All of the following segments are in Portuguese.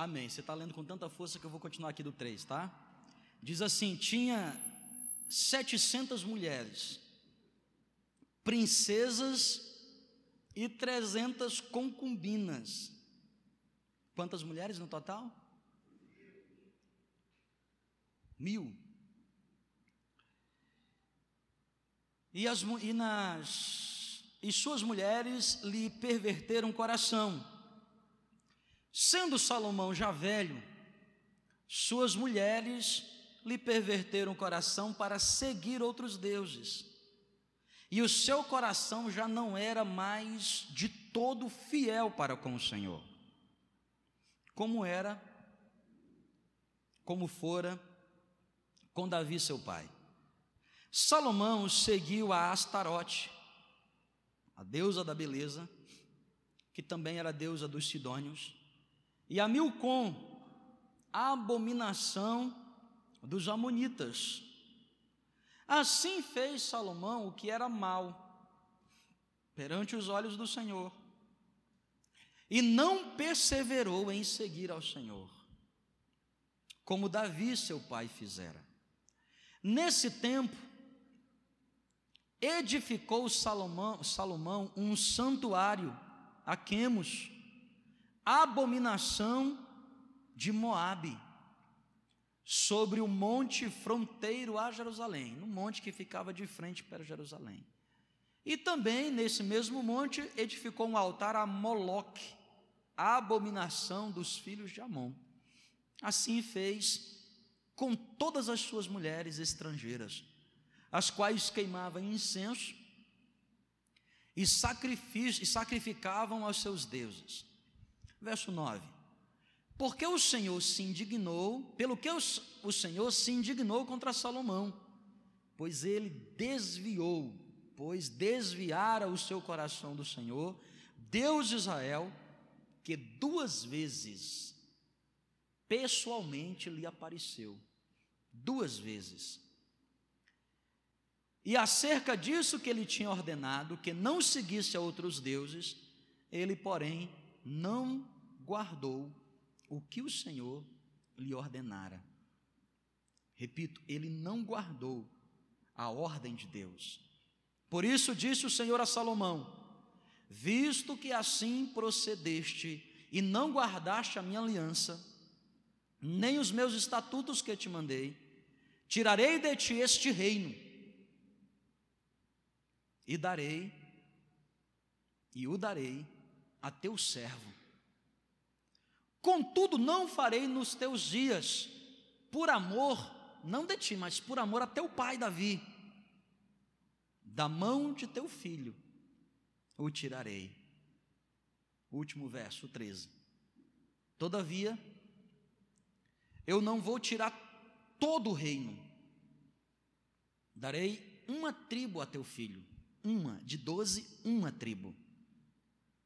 Amém. Você está lendo com tanta força que eu vou continuar aqui do 3, tá? Diz assim: tinha 700 mulheres, princesas e 300 concubinas. Quantas mulheres no total? Mil. E, as, e, nas, e suas mulheres lhe perverteram o coração. Sendo Salomão já velho, suas mulheres lhe perverteram o coração para seguir outros deuses. E o seu coração já não era mais de todo fiel para com o Senhor. Como era, como fora com Davi seu pai. Salomão seguiu a Astarote, a deusa da beleza, que também era deusa dos Sidônios, e a Milcom, a abominação dos Amonitas. Assim fez Salomão o que era mal perante os olhos do Senhor, e não perseverou em seguir ao Senhor, como Davi seu pai fizera. Nesse tempo, edificou Salomão, Salomão um santuário a Quemos, abominação de Moabe, sobre o monte fronteiro a Jerusalém, no monte que ficava de frente para Jerusalém. E também nesse mesmo monte edificou um altar a Moloque, a abominação dos filhos de Amon. Assim fez com todas as suas mulheres estrangeiras, as quais queimavam incenso e, sacrificavam aos seus deuses. Verso 9: Porque o Senhor se indignou, pelo que o Senhor se indignou contra Salomão, pois ele desviou, pois desviara o seu coração do Senhor, Deus de Israel, que duas vezes pessoalmente lhe apareceu. Duas vezes. E acerca disso que ele tinha ordenado, que não seguisse a outros deuses, ele, porém, não guardou o que o Senhor lhe ordenara. Repito, ele não guardou a ordem de Deus. Por isso disse o Senhor a Salomão: Visto que assim procedeste e não guardaste a minha aliança, nem os meus estatutos que te mandei, tirarei de ti este reino e darei, e o darei a teu servo. Contudo, não farei nos teus dias, por amor, não de ti, mas por amor a teu pai Davi, da mão de teu filho, o tirarei. Último verso, 13. Todavia, eu não vou tirar todo o reino, darei uma tribo a teu filho, uma, de doze, uma tribo,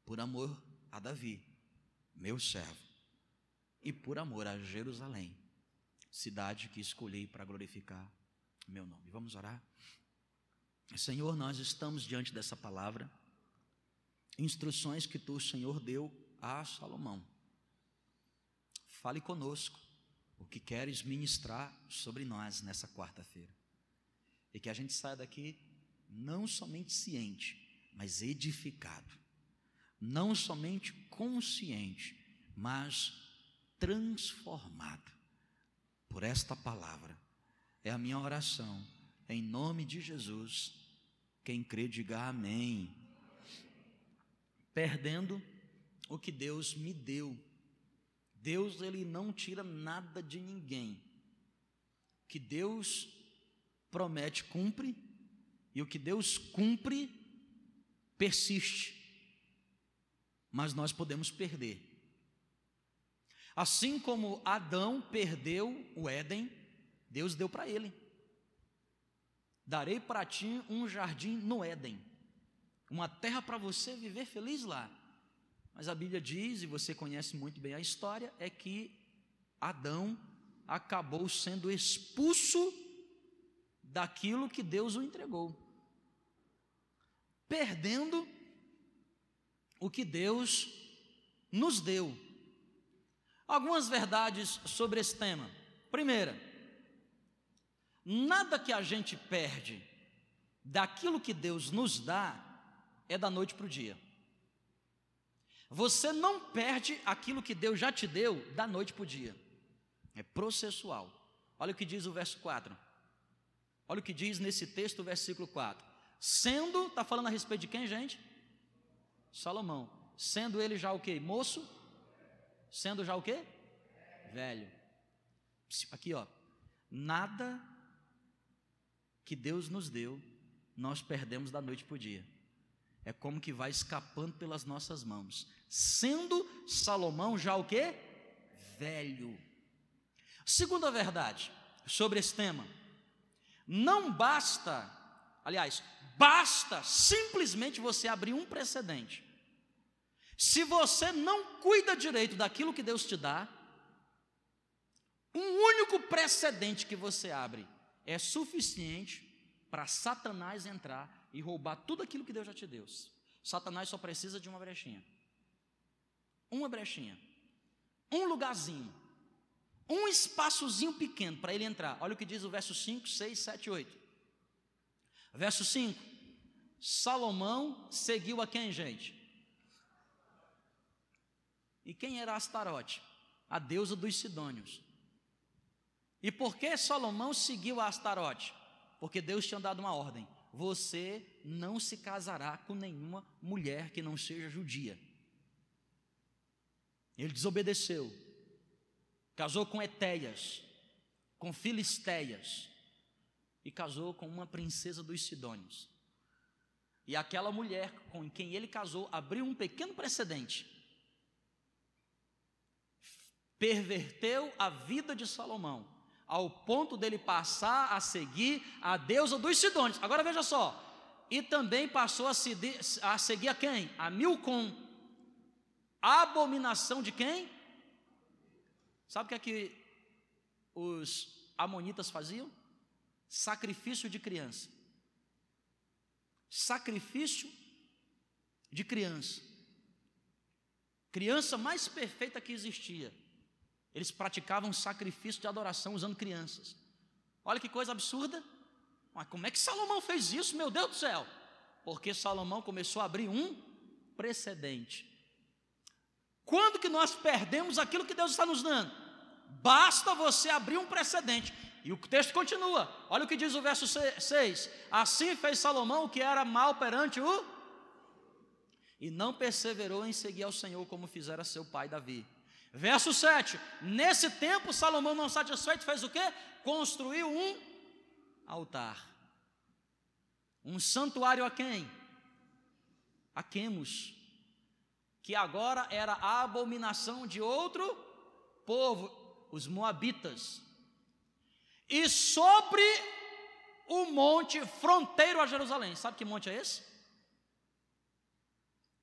por amor a Davi, meu servo, e por amor a Jerusalém, cidade que escolhi para glorificar meu nome. Vamos orar? Senhor, nós estamos diante dessa palavra, instruções que tu, Senhor, deu a Salomão. Fale conosco o que queres ministrar sobre nós nessa quarta-feira. E que a gente saia daqui não somente ciente, mas edificado. Não somente consciente, mas transformado por esta palavra. É a minha oração, em nome de Jesus. Quem crê, diga amém. Perdendo o que Deus me deu. Deus, ele não tira nada de ninguém. Que Deus promete, cumpre, e o que Deus cumpre, persiste. Mas nós podemos perder. Assim como Adão perdeu o Éden, Deus deu para ele. Darei para ti um jardim no Éden, uma terra para você viver feliz lá. Mas a Bíblia diz, e você conhece muito bem a história, é que Adão acabou sendo expulso daquilo que Deus o entregou perdendo o que Deus nos deu. Algumas verdades sobre esse tema. Primeira, nada que a gente perde daquilo que Deus nos dá é da noite para o dia. Você não perde aquilo que Deus já te deu da noite para o dia. É processual. Olha o que diz o verso 4. Olha o que diz nesse texto o versículo 4. Sendo, está falando a respeito de quem, gente? Salomão. Sendo ele já o quê? Moço? Sendo já o quê? Velho. Aqui, ó. Nada que Deus nos deu, nós perdemos da noite para o dia. É como que vai escapando pelas nossas mãos. Sendo Salomão já o quê? Velho. Segunda verdade sobre esse tema. Não basta, aliás, basta simplesmente você abrir um precedente. Se você não cuida direito daquilo que Deus te dá, um único precedente que você abre é suficiente para Satanás entrar e roubar tudo aquilo que Deus já te deu. Satanás só precisa de uma brechinha. Uma brechinha. Um lugarzinho. Um espaçozinho pequeno para ele entrar. Olha o que diz o verso 5, 6, 7, 8. Verso 5. Salomão seguiu a quem, gente? E quem era Astarote? A deusa dos Sidônios. E por que Salomão seguiu Astarote? Porque Deus tinha dado uma ordem: você não se casará com nenhuma mulher que não seja judia. Ele desobedeceu, casou com Etéias, com Filisteias, e casou com uma princesa dos Sidônios. E aquela mulher com quem ele casou abriu um pequeno precedente. Perverteu a vida de Salomão, ao ponto dele passar a seguir a deusa dos Sidônios. Agora veja só, e também passou a, a, seguir a quem? A Milcom. Abominação de quem? Sabe o que é que os amonitas faziam? Sacrifício de criança. Sacrifício de criança. Criança mais perfeita que existia. Eles praticavam sacrifício de adoração usando crianças. Olha que coisa absurda. Mas como é que Salomão fez isso, meu Deus do céu? Porque Salomão começou a abrir um precedente. Quando que nós perdemos aquilo que Deus está nos dando? Basta você abrir um precedente. E o texto continua. Olha o que diz o verso 6. Assim fez Salomão o que era mal perante o. E não perseverou em seguir ao Senhor como fizera seu pai Davi. Verso 7. Nesse tempo, Salomão, não satisfeito, fez o quê? Construiu um altar. Um santuário a quem? A Quemos. Que agora era a abominação de outro povo, os Moabitas. E sobre o monte fronteiro a Jerusalém. Sabe que monte é esse?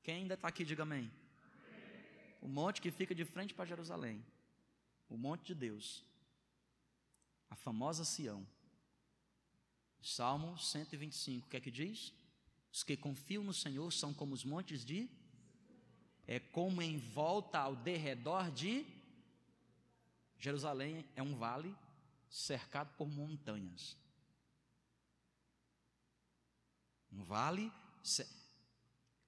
Quem ainda está aqui, diga amém. O monte que fica de frente para Jerusalém. O monte de Deus. A famosa Sião. Salmo 125, o que é que diz? Os que confiam no Senhor são como os montes de é como em volta ao derredor de Jerusalém é um vale cercado por montanhas. Um vale.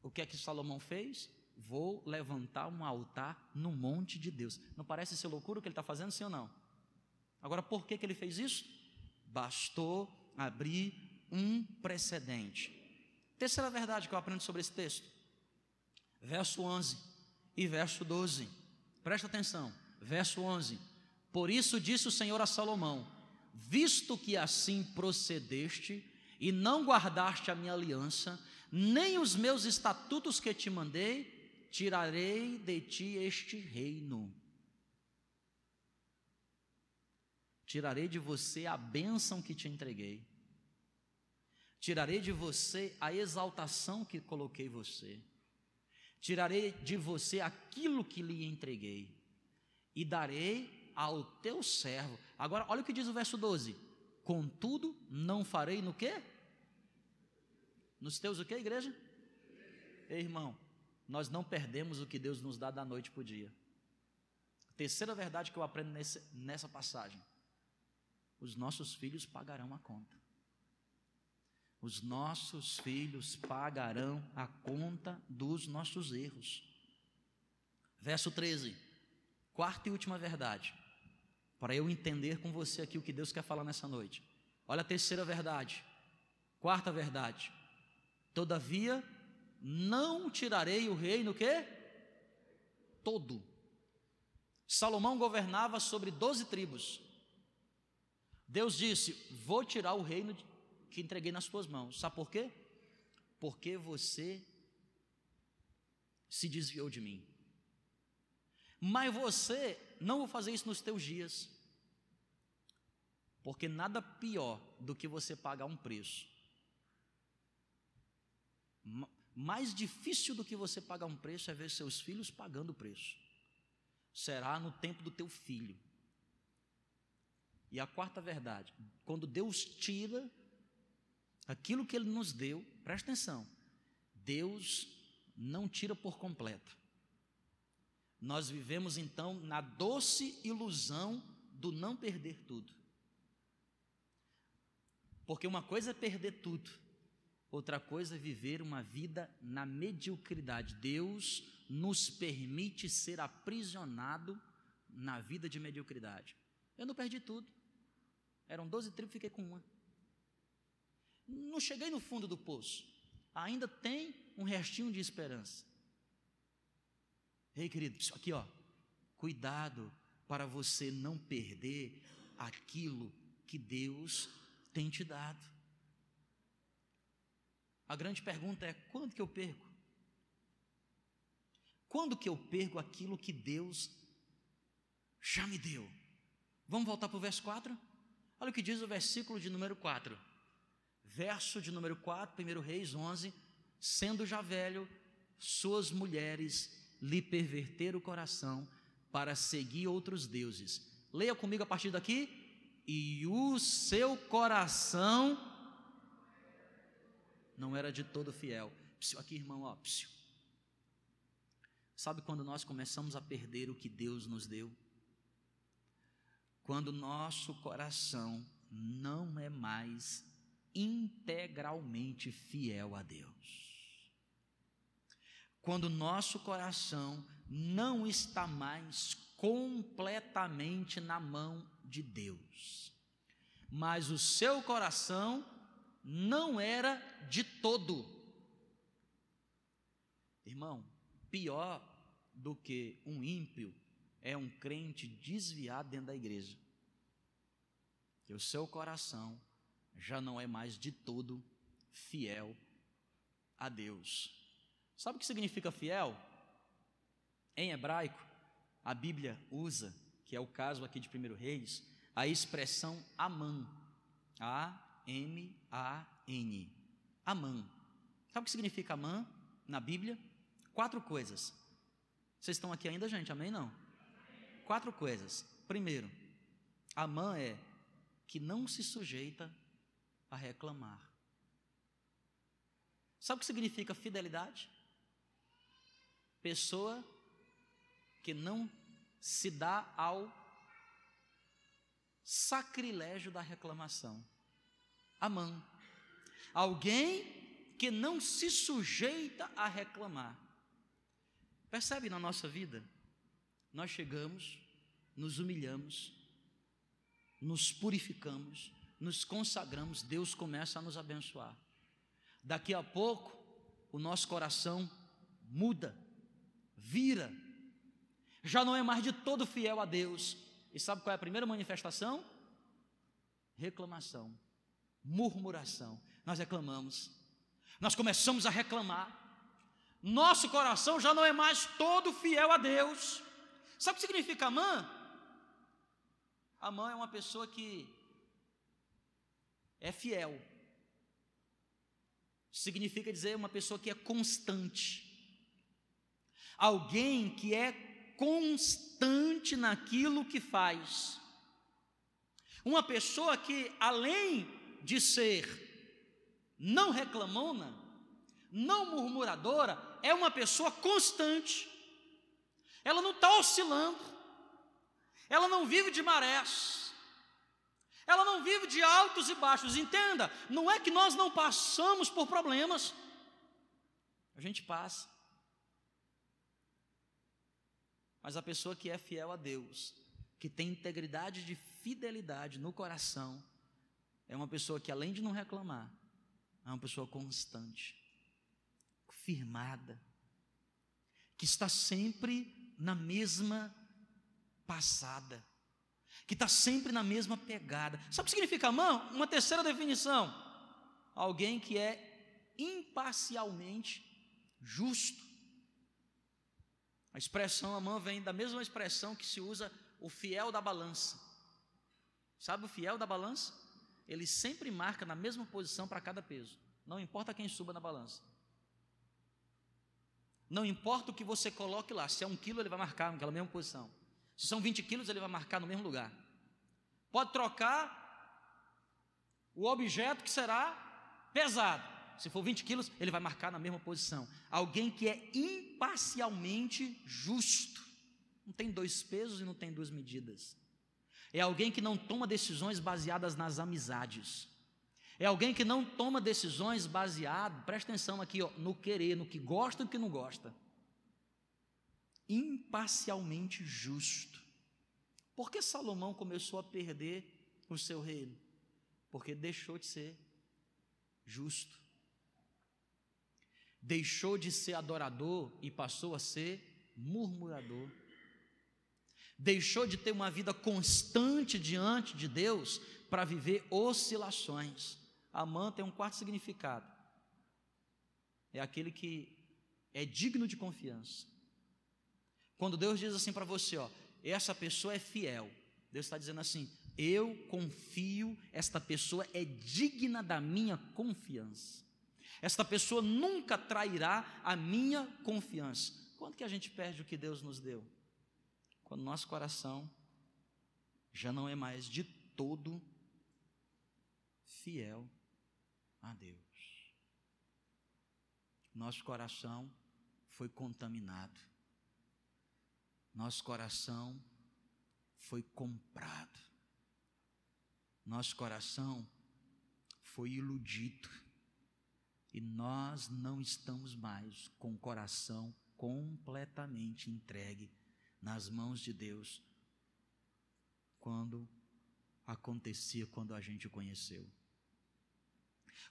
O que é que Salomão fez? Vou levantar um altar no monte de Deus. Não parece ser loucura o que ele está fazendo, sim ou não? Agora, por que, que ele fez isso? Bastou abrir um precedente. Terceira verdade que eu aprendo sobre esse texto, verso 11 e verso 12. Presta atenção, verso 11. Por isso disse o Senhor a Salomão: Visto que assim procedeste e não guardaste a minha aliança, nem os meus estatutos que te mandei, tirarei de ti este reino. Tirarei de você a bênção que te entreguei. Tirarei de você a exaltação que coloquei você. Tirarei de você aquilo que lhe entreguei. E darei ao teu servo. Agora, olha o que diz o verso 12. Contudo, não farei no quê? Nos teus o quê, igreja? Ei, irmão, nós não perdemos o que Deus nos dá da noite para o dia. Terceira verdade que eu aprendo nesse, nessa passagem: os nossos filhos pagarão a conta. Os nossos filhos pagarão a conta dos nossos erros. Verso 13, quarta e última verdade, para eu entender com você aqui o que Deus quer falar nessa noite. Olha a terceira verdade, quarta verdade. Todavia, não tirarei o reino que todo. Salomão governava sobre doze tribos. Deus disse: Vou tirar o reino que entreguei nas tuas mãos. Sabe por quê? Porque você se desviou de mim. Mas você, não vou fazer isso nos teus dias. Porque nada pior do que você pagar um preço. Mais difícil do que você pagar um preço é ver seus filhos pagando o preço. Será no tempo do teu filho. E a quarta verdade, quando Deus tira aquilo que Ele nos deu, presta atenção, Deus não tira por completo. Nós vivemos então na doce ilusão do não perder tudo. Porque uma coisa é perder tudo, outra coisa é viver uma vida na mediocridade. Deus nos permite ser aprisionado na vida de mediocridade. Eu não perdi tudo. Eram 12 tribos, fiquei com uma. Não cheguei no fundo do poço. Ainda tem um restinho de esperança. Ei, querido, aqui ó, cuidado para você não perder aquilo que Deus tem te dado. A grande pergunta é: quando que eu perco? Quando que eu perco aquilo que Deus já me deu? Vamos voltar para o verso 4? Olha o que diz o versículo de número 4. Verso de número 4, 1 Reis 11: Sendo já velho, suas mulheres lhe perverteram o coração para seguir outros deuses. Leia comigo a partir daqui. E o seu coração não era de todo fiel. Psiu, aqui, irmão, ó, psiu. Sabe quando nós começamos a perder o que Deus nos deu? quando nosso coração não é mais integralmente fiel a Deus. Quando nosso coração não está mais completamente na mão de Deus, mas o seu coração não era de todo. Irmão, pior do que um ímpio é um crente desviado dentro da igreja. Que o seu coração já não é mais de todo fiel a Deus. Sabe o que significa fiel? Em hebraico, a Bíblia usa, que é o caso aqui de 1 Reis, a expressão Amã. A-M-A-N. Amã. Sabe o que significa Amã na Bíblia? Quatro coisas. Vocês estão aqui ainda, gente? Amém? Não? quatro coisas. Primeiro, Amã é que não se sujeita a reclamar. Sabe o que significa fidelidade? Pessoa que não se dá ao sacrilégio da reclamação. Amã. Alguém que não se sujeita a reclamar. Percebe na nossa vida? nós chegamos, nos humilhamos, nos purificamos, nos consagramos, Deus começa a nos abençoar. Daqui a pouco, o nosso coração muda, vira, já não é mais de todo fiel a Deus. E sabe qual é a primeira manifestação? Reclamação, murmuração. Nós reclamamos, nós começamos a reclamar. Nosso coração já não é mais todo fiel a Deus. Sabe o que significa Amã? Amã é uma pessoa que é fiel. Significa dizer uma pessoa que é constante. Alguém que é constante naquilo que faz. Uma pessoa que, além de ser não reclamona, não murmuradora, é uma pessoa constante. Ela não está oscilando. Ela não vive de marés. Ela não vive de altos e baixos. Entenda, não é que nós não passamos por problemas. A gente passa. Mas a pessoa que é fiel a Deus, que tem integridade de fidelidade no coração, é uma pessoa que além de não reclamar, é uma pessoa constante, firmada, que está sempre na mesma passada, que está sempre na mesma pegada. Sabe o que significa mão? Uma terceira definição: alguém que é imparcialmente justo. A expressão amã vem da mesma expressão que se usa o fiel da balança. Sabe o fiel da balança? Ele sempre marca na mesma posição para cada peso. Não importa quem suba na balança. Não importa o que você coloque lá. Se é um quilo, ele vai marcar naquela mesma posição. Se são 20 quilos, ele vai marcar no mesmo lugar. Pode trocar o objeto que será pesado. Se for 20 quilos, ele vai marcar na mesma posição. Alguém que é imparcialmente justo. Não tem dois pesos e não tem duas medidas. É alguém que não toma decisões baseadas nas amizades. É alguém que não toma decisões baseado, presta atenção aqui, ó, no querer, no que gosta e no que não gosta. Imparcialmente justo. Por que Salomão começou a perder o seu reino? Porque deixou de ser justo deixou de ser adorador e passou a ser murmurador. Deixou de ter uma vida constante diante de Deus para viver oscilações. Amã tem um quarto significado. É aquele que é digno de confiança. Quando Deus diz assim para você, ó, essa pessoa é fiel. Deus está dizendo assim: eu confio, esta pessoa é digna da minha confiança. Esta pessoa nunca trairá a minha confiança. Quando que a gente perde o que Deus nos deu? Quando nosso coração já não é mais de todo fiel a Deus. Nosso coração foi contaminado. Nosso coração foi comprado. Nosso coração foi iludido e nós não estamos mais com o coração completamente entregue nas mãos de Deus quando acontecia quando a gente o conheceu.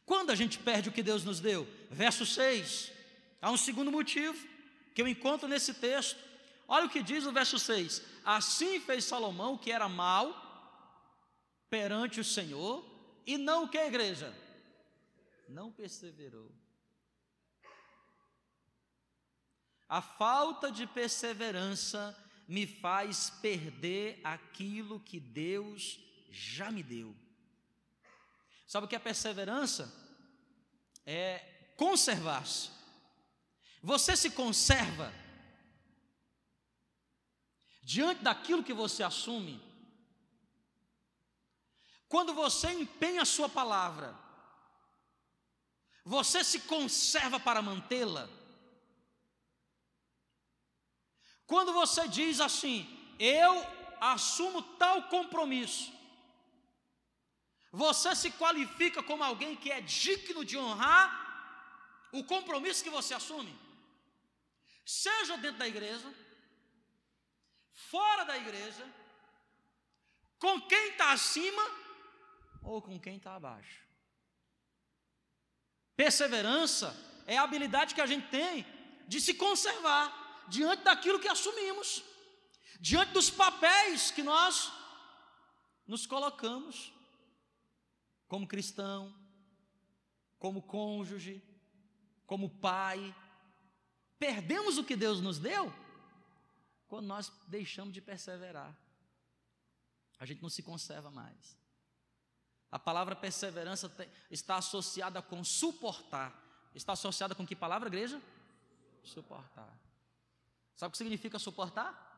Quando a gente perde o que Deus nos deu? Verso 6. Há um segundo motivo que eu encontro nesse texto. Olha o que diz o verso 6: Assim fez Salomão que era mal perante o Senhor, e não o que a igreja? não perseverou. A falta de perseverança me faz perder aquilo que Deus já me deu. Sabe o que é perseverança? É conservar-se. Você se conserva diante daquilo que você assume. Quando você empenha a sua palavra, você se conserva para mantê-la? Quando você diz assim, eu assumo tal compromisso, você se qualifica como alguém que é digno de honrar o compromisso que você assume? Seja dentro da igreja, fora da igreja, com quem está acima ou com quem está abaixo. Perseverança é a habilidade que a gente tem de se conservar diante daquilo que assumimos, diante dos papéis que nós nos colocamos como cristão, como cônjuge, como pai. Perdemos o que Deus nos deu quando nós deixamos de perseverar. A gente não se conserva mais. A palavra perseverança está associada com suportar. Está associada com que palavra, igreja? Suportar. Sabe o que significa suportar?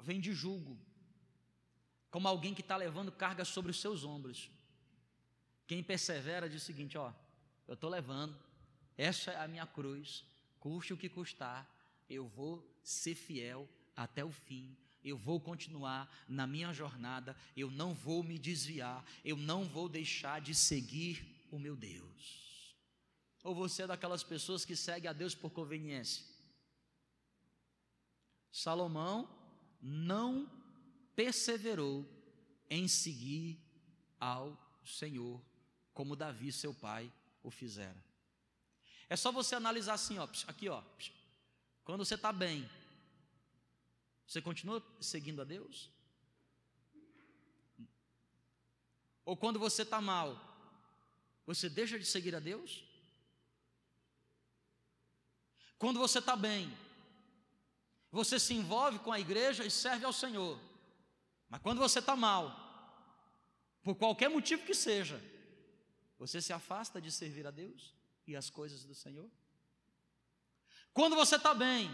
Vem de julgo. Como alguém que está levando carga sobre os seus ombros. Quem persevera diz o seguinte: ó, eu estou levando, essa é a minha cruz, custe o que custar, eu vou ser fiel até o fim. Eu vou continuar na minha jornada, eu não vou me desviar, eu não vou deixar de seguir o meu Deus. Ou você é daquelas pessoas que segue a Deus por conveniência? Salomão não perseverou em seguir ao Senhor, como Davi, seu pai, o fizera. É só você analisar assim, ó, aqui, ó. Quando você está bem, você continua seguindo a Deus? Ou quando você está mal, você deixa de seguir a Deus? Quando você está bem, você se envolve com a igreja e serve ao Senhor. Mas quando você está mal, por qualquer motivo que seja, você se afasta de servir a Deus e as coisas do Senhor? Quando você está bem,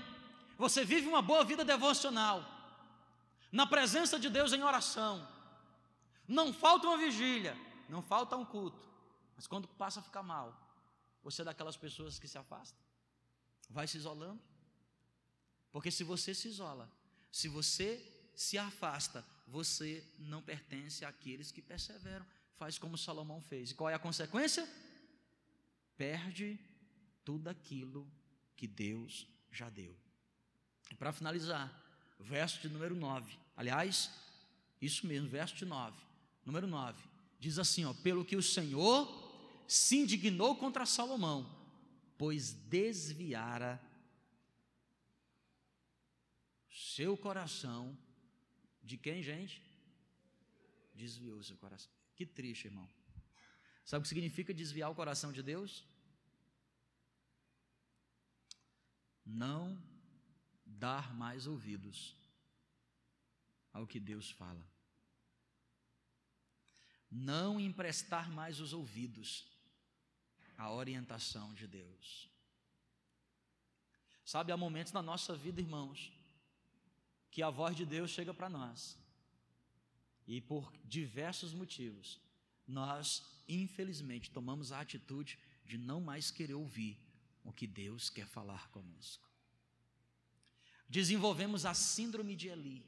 você vive uma boa vida devocional, na presença de Deus em oração, não falta uma vigília, não falta um culto, mas quando passa a ficar mal, você é daquelas pessoas que se afasta, vai se isolando, porque se você se isola, se você se afasta, você não pertence àqueles que perseveram. Faz como Salomão fez. E qual é a consequência? Perde tudo aquilo que Deus já deu. E para finalizar, verso de número 9. Aliás, isso mesmo, verso de 9. Número 9. Diz assim, ó, pelo que o Senhor se indignou contra Salomão, pois desviara seu coração de quem, gente? Desviou seu coração. Que triste, irmão. Sabe o que significa desviar o coração de Deus? Não dar mais ouvidos ao que Deus fala. Não emprestar mais os ouvidos à orientação de Deus. Sabe, há momentos na nossa vida, irmãos, que a voz de Deus chega para nós. E por diversos motivos, nós, infelizmente, tomamos a atitude de não mais querer ouvir o que Deus quer falar conosco. Desenvolvemos a síndrome de Eli.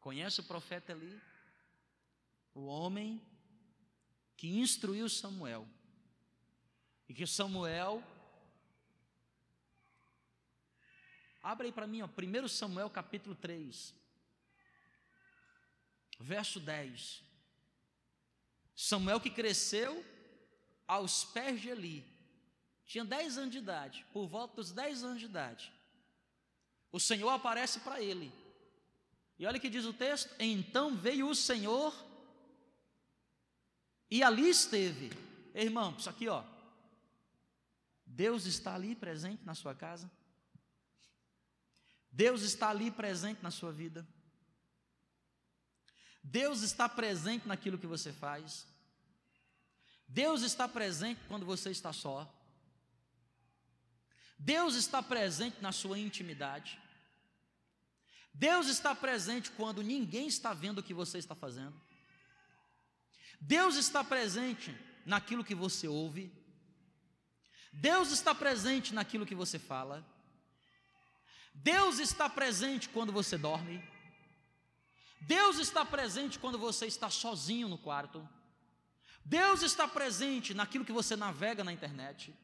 Conhece o profeta Eli? O homem que instruiu Samuel. E que Samuel Abra aí para mim, ó, 1 Samuel capítulo 3, verso 10. Samuel que cresceu aos pés de Eli, tinha 10 anos de idade, por volta dos 10 anos de idade. O Senhor aparece para ele. E olha o que diz o texto: Então veio o Senhor e ali esteve. Irmão, isso aqui, ó. Deus está ali presente na sua casa. Deus está ali presente na sua vida. Deus está presente naquilo que você faz. Deus está presente quando você está só. Deus está presente na sua intimidade. Deus está presente quando ninguém está vendo o que você está fazendo. Deus está presente naquilo que você ouve. Deus está presente naquilo que você fala. Deus está presente quando você dorme. Deus está presente quando você está sozinho no quarto. Deus está presente naquilo que você navega na internet.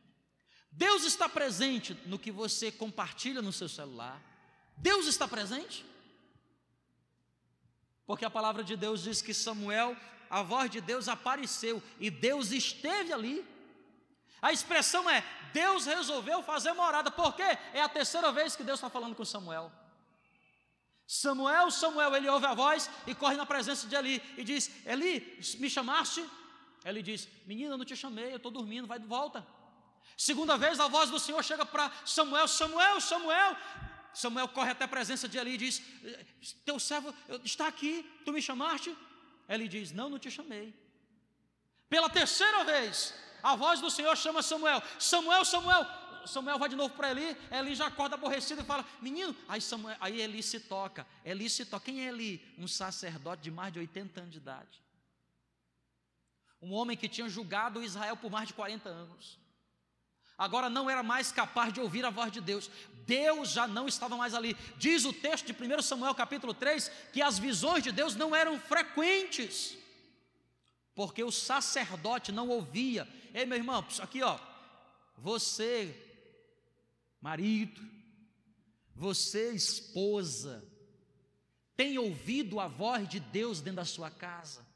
Deus está presente no que você compartilha no seu celular. Deus está presente? Porque a palavra de Deus diz que Samuel, a voz de Deus apareceu e Deus esteve ali. A expressão é: Deus resolveu fazer morada, porque é a terceira vez que Deus está falando com Samuel. Samuel, Samuel, ele ouve a voz e corre na presença de Eli e diz: Eli, me chamaste? Ele diz: Menina, não te chamei, eu estou dormindo, vai de volta. Segunda vez a voz do Senhor chega para Samuel: Samuel, Samuel. Samuel corre até a presença de Eli e diz: Teu servo está aqui, tu me chamaste? Ele diz: Não, não te chamei. Pela terceira vez, a voz do Senhor chama Samuel: Samuel, Samuel. Samuel vai de novo para Eli, Eli já acorda aborrecido e fala: Menino, aí, Samuel, aí Eli se toca. Eli se toca. Quem é Eli? Um sacerdote de mais de 80 anos de idade. Um homem que tinha julgado Israel por mais de 40 anos. Agora não era mais capaz de ouvir a voz de Deus. Deus já não estava mais ali. Diz o texto de 1 Samuel capítulo 3 que as visões de Deus não eram frequentes, porque o sacerdote não ouvia. Ei, meu irmão, aqui ó, você, marido, você, esposa, tem ouvido a voz de Deus dentro da sua casa?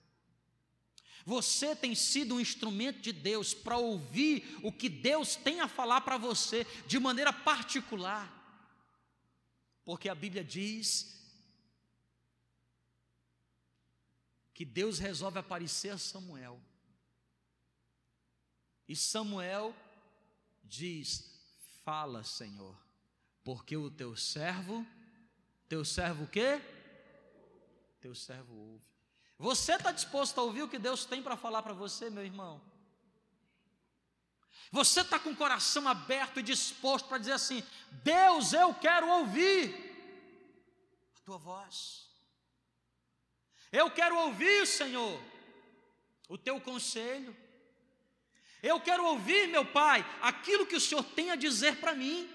Você tem sido um instrumento de Deus para ouvir o que Deus tem a falar para você de maneira particular. Porque a Bíblia diz que Deus resolve aparecer a Samuel. E Samuel diz: Fala, Senhor, porque o teu servo, teu servo o quê? Teu servo ouve. Você está disposto a ouvir o que Deus tem para falar para você, meu irmão? Você está com o coração aberto e disposto para dizer assim: Deus, eu quero ouvir a tua voz. Eu quero ouvir, Senhor, o teu conselho. Eu quero ouvir, meu Pai, aquilo que o Senhor tem a dizer para mim.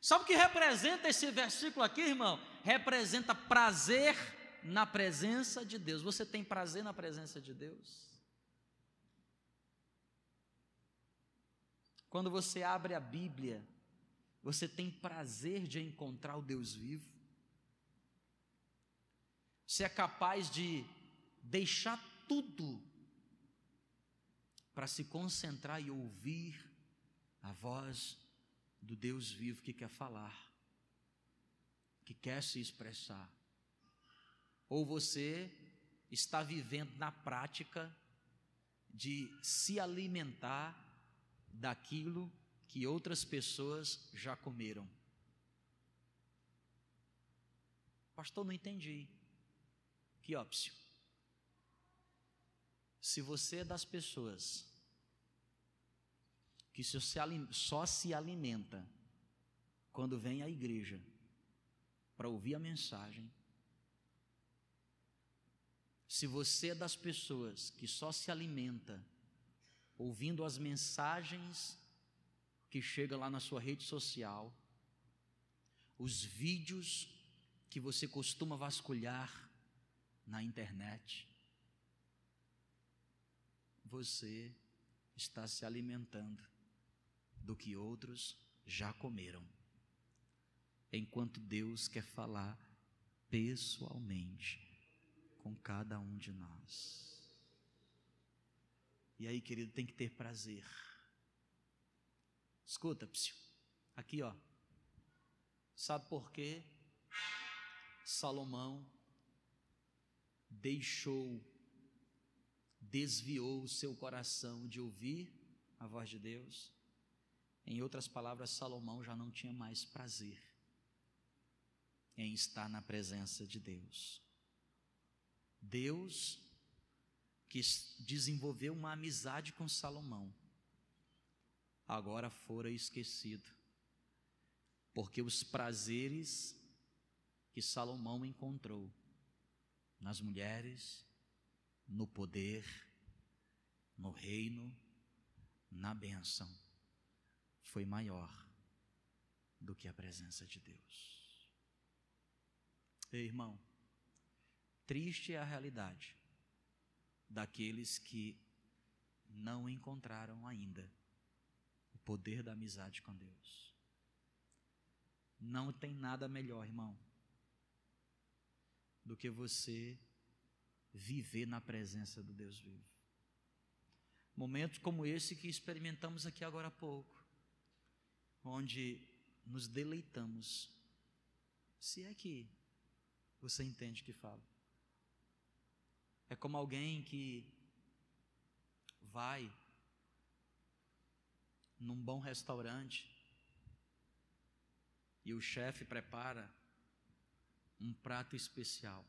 Sabe o que representa esse versículo aqui, irmão? Representa prazer na presença de Deus. Você tem prazer na presença de Deus? Quando você abre a Bíblia, você tem prazer de encontrar o Deus vivo? Você é capaz de deixar tudo para se concentrar e ouvir a voz do Deus vivo que quer falar, que quer se expressar ou você está vivendo na prática de se alimentar daquilo que outras pessoas já comeram. Pastor, não entendi. Que óbvio. Se você é das pessoas que só se alimenta quando vem à igreja para ouvir a mensagem, se você é das pessoas que só se alimenta ouvindo as mensagens que chegam lá na sua rede social, os vídeos que você costuma vasculhar na internet, você está se alimentando do que outros já comeram, enquanto Deus quer falar pessoalmente com cada um de nós. E aí, querido, tem que ter prazer. Escuta, psiu. aqui ó. Sabe por quê? Salomão deixou, desviou o seu coração de ouvir a voz de Deus. Em outras palavras, Salomão já não tinha mais prazer em estar na presença de Deus. Deus que desenvolveu uma amizade com Salomão, agora fora esquecido, porque os prazeres que Salomão encontrou nas mulheres, no poder, no reino, na bênção, foi maior do que a presença de Deus. Ei, irmão, Triste é a realidade daqueles que não encontraram ainda o poder da amizade com Deus. Não tem nada melhor, irmão, do que você viver na presença do Deus vivo. Momentos como esse que experimentamos aqui agora há pouco, onde nos deleitamos, se é que você entende o que falo. É como alguém que vai num bom restaurante e o chefe prepara um prato especial.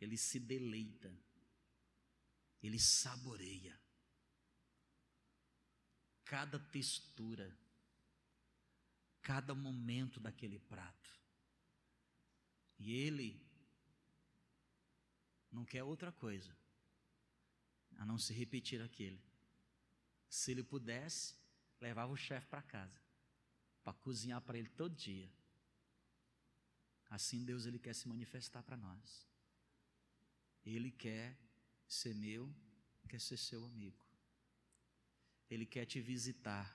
Ele se deleita, ele saboreia cada textura, cada momento daquele prato. E ele não quer outra coisa a não se repetir aquele. Se ele pudesse, levava o chefe para casa para cozinhar para Ele todo dia. Assim Deus ele quer se manifestar para nós. Ele quer ser meu, quer ser seu amigo. Ele quer te visitar.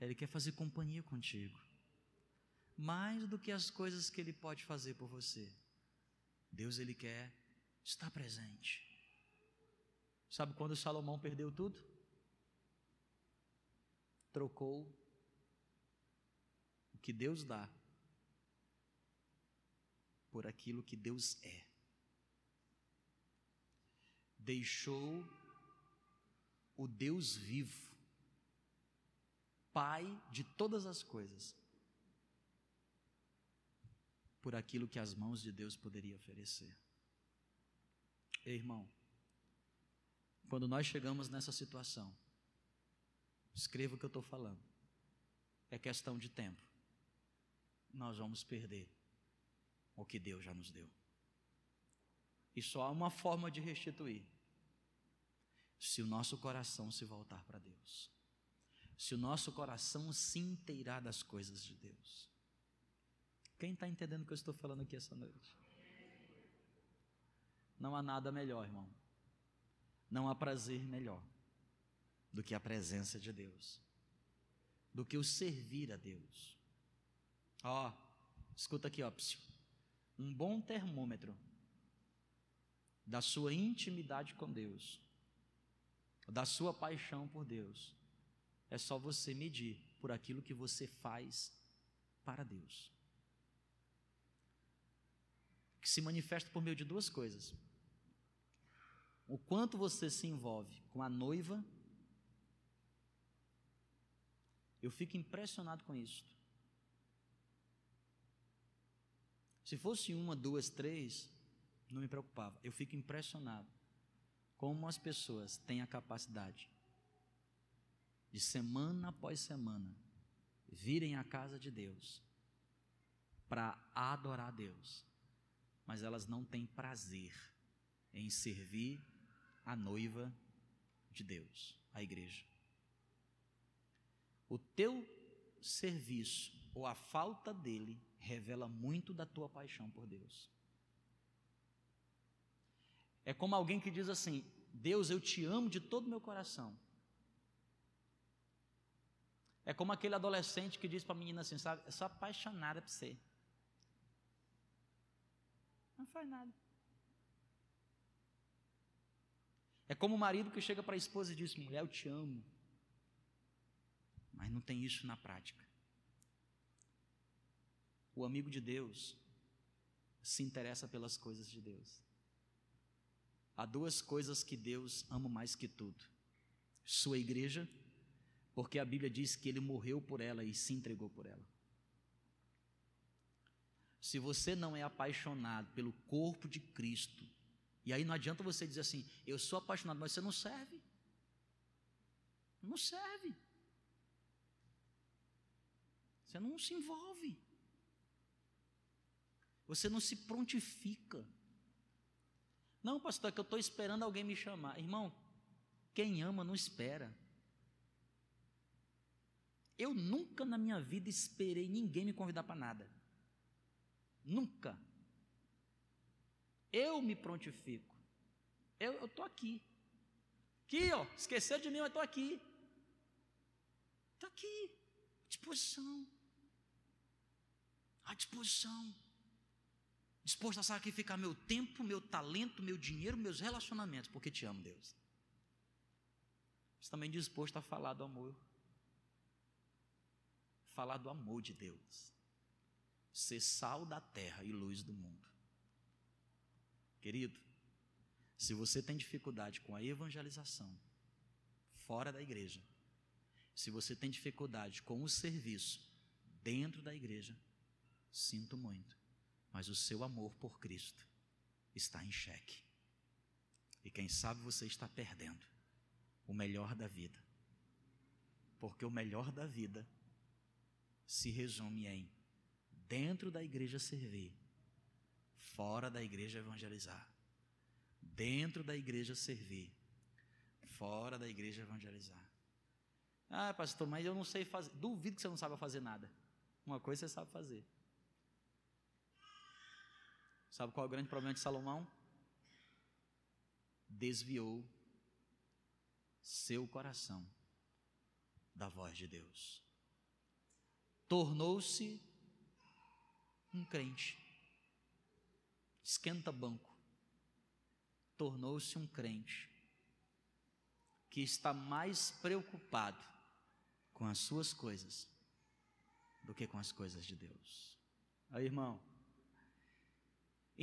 Ele quer fazer companhia contigo. Mais do que as coisas que ele pode fazer por você. Deus ele quer estar presente. Sabe quando Salomão perdeu tudo? Trocou o que Deus dá por aquilo que Deus é. Deixou o Deus vivo, Pai de todas as coisas, por aquilo que as mãos de Deus poderiam oferecer. Ei, irmão, quando nós chegamos nessa situação, escreva o que eu estou falando, é questão de tempo, nós vamos perder o que Deus já nos deu. E só há uma forma de restituir: se o nosso coração se voltar para Deus, se o nosso coração se inteirar das coisas de Deus. Quem está entendendo o que eu estou falando aqui essa noite? Não há nada melhor, irmão. Não há prazer melhor do que a presença de Deus, do que o servir a Deus. Ó, oh, escuta aqui, ó, psiu um bom termômetro da sua intimidade com Deus, da sua paixão por Deus, é só você medir por aquilo que você faz para Deus. Que se manifesta por meio de duas coisas. O quanto você se envolve com a noiva. Eu fico impressionado com isso. Se fosse uma, duas, três, não me preocupava. Eu fico impressionado como as pessoas têm a capacidade de semana após semana virem à casa de Deus para adorar a Deus, mas elas não têm prazer em servir a noiva de Deus, a igreja. O teu serviço ou a falta dele revela muito da tua paixão por Deus. É como alguém que diz assim: Deus, eu te amo de todo o meu coração. É como aquele adolescente que diz para a menina assim: sabe, eu sou apaixonada por você. Não faz nada. É como o marido que chega para a esposa e diz: mulher, eu te amo. Mas não tem isso na prática o amigo de Deus se interessa pelas coisas de Deus. Há duas coisas que Deus ama mais que tudo: sua igreja, porque a Bíblia diz que ele morreu por ela e se entregou por ela. Se você não é apaixonado pelo corpo de Cristo, e aí não adianta você dizer assim, eu sou apaixonado, mas você não serve. Não serve. Você não se envolve. Você não se prontifica. Não, pastor, é que eu estou esperando alguém me chamar. Irmão, quem ama não espera. Eu nunca na minha vida esperei ninguém me convidar para nada. Nunca. Eu me prontifico. Eu estou aqui. Aqui, ó. Esqueceu de mim, mas estou aqui. Estou aqui. Disposição. À disposição disposto a sacrificar meu tempo, meu talento, meu dinheiro, meus relacionamentos, porque te amo, Deus. Mas também disposto a falar do amor. Falar do amor de Deus. Ser sal da terra e luz do mundo. Querido, se você tem dificuldade com a evangelização fora da igreja, se você tem dificuldade com o serviço dentro da igreja, sinto muito mas o seu amor por Cristo está em xeque. E quem sabe você está perdendo o melhor da vida. Porque o melhor da vida se resume em dentro da igreja servir, fora da igreja evangelizar. Dentro da igreja servir, fora da igreja evangelizar. Ah, pastor, mas eu não sei fazer. Duvido que você não saiba fazer nada. Uma coisa você sabe fazer. Sabe qual é o grande problema de Salomão? Desviou seu coração da voz de Deus. Tornou-se um crente. Esquenta banco. Tornou-se um crente que está mais preocupado com as suas coisas do que com as coisas de Deus. Aí, irmão,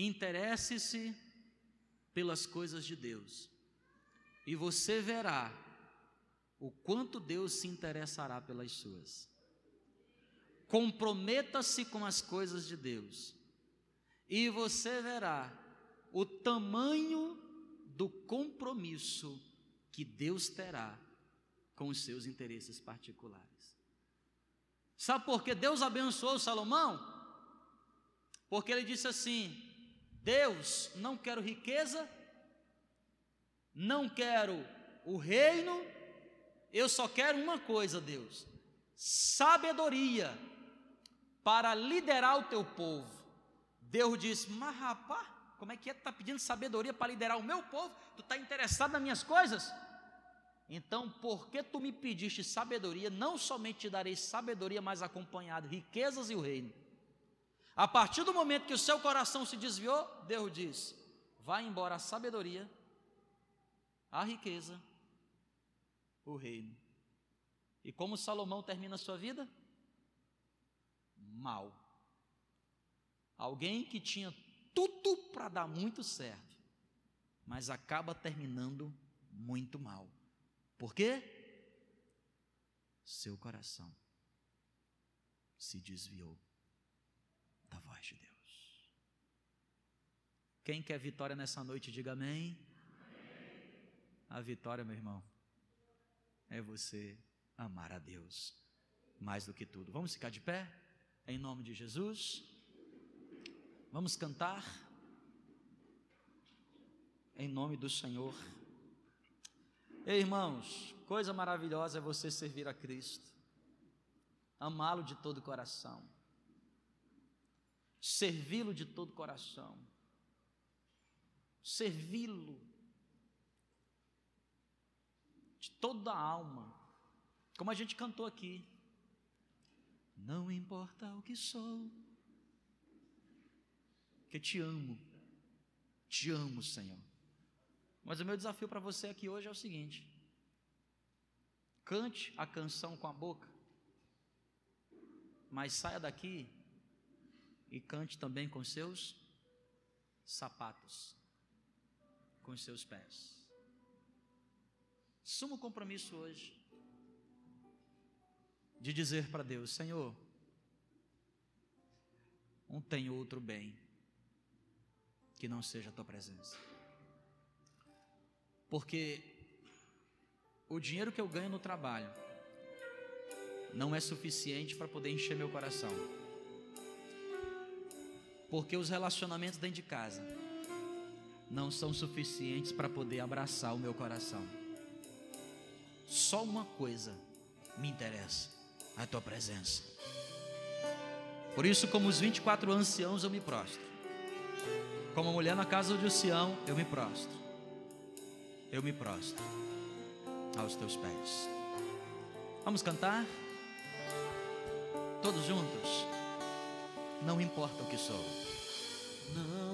interesse-se pelas coisas de Deus, e você verá o quanto Deus se interessará pelas suas. Comprometa-se com as coisas de Deus, e você verá o tamanho do compromisso que Deus terá com os seus interesses particulares. Sabe por que Deus abençoou Salomão? Porque ele disse assim: Deus, não quero riqueza, não quero o reino, eu só quero uma coisa, Deus: sabedoria para liderar o teu povo. Deus disse: Mas rapaz, como é que é? Tu está pedindo sabedoria para liderar o meu povo? Tu está interessado nas minhas coisas? Então, porque tu me pediste sabedoria, não somente te darei sabedoria, mas acompanhado riquezas e o reino. A partir do momento que o seu coração se desviou, Deus diz: vai embora a sabedoria, a riqueza, o reino. E como Salomão termina a sua vida? Mal. Alguém que tinha tudo para dar muito certo, mas acaba terminando muito mal. Por quê? Seu coração se desviou da voz de Deus. Quem quer vitória nessa noite, diga amém. amém. A vitória, meu irmão, é você amar a Deus mais do que tudo. Vamos ficar de pé, em nome de Jesus. Vamos cantar, em nome do Senhor. Ei, irmãos, coisa maravilhosa é você servir a Cristo, amá-lo de todo o coração, servi-lo de todo o coração, servi-lo de toda a alma, como a gente cantou aqui. Não importa o que sou, que te amo, te amo, Senhor. Mas o meu desafio para você aqui hoje é o seguinte: cante a canção com a boca, mas saia daqui e cante também com seus sapatos, com seus pés. Sumo compromisso hoje de dizer para Deus: Senhor, não tem outro bem que não seja a tua presença. Porque o dinheiro que eu ganho no trabalho não é suficiente para poder encher meu coração. Porque os relacionamentos dentro de casa não são suficientes para poder abraçar o meu coração. Só uma coisa me interessa: a tua presença. Por isso, como os 24 anciãos, eu me prostro. Como a mulher na casa de Sião, eu me prostro eu me prostro aos teus pés. Vamos cantar? Todos juntos? Não importa o que sou. Não.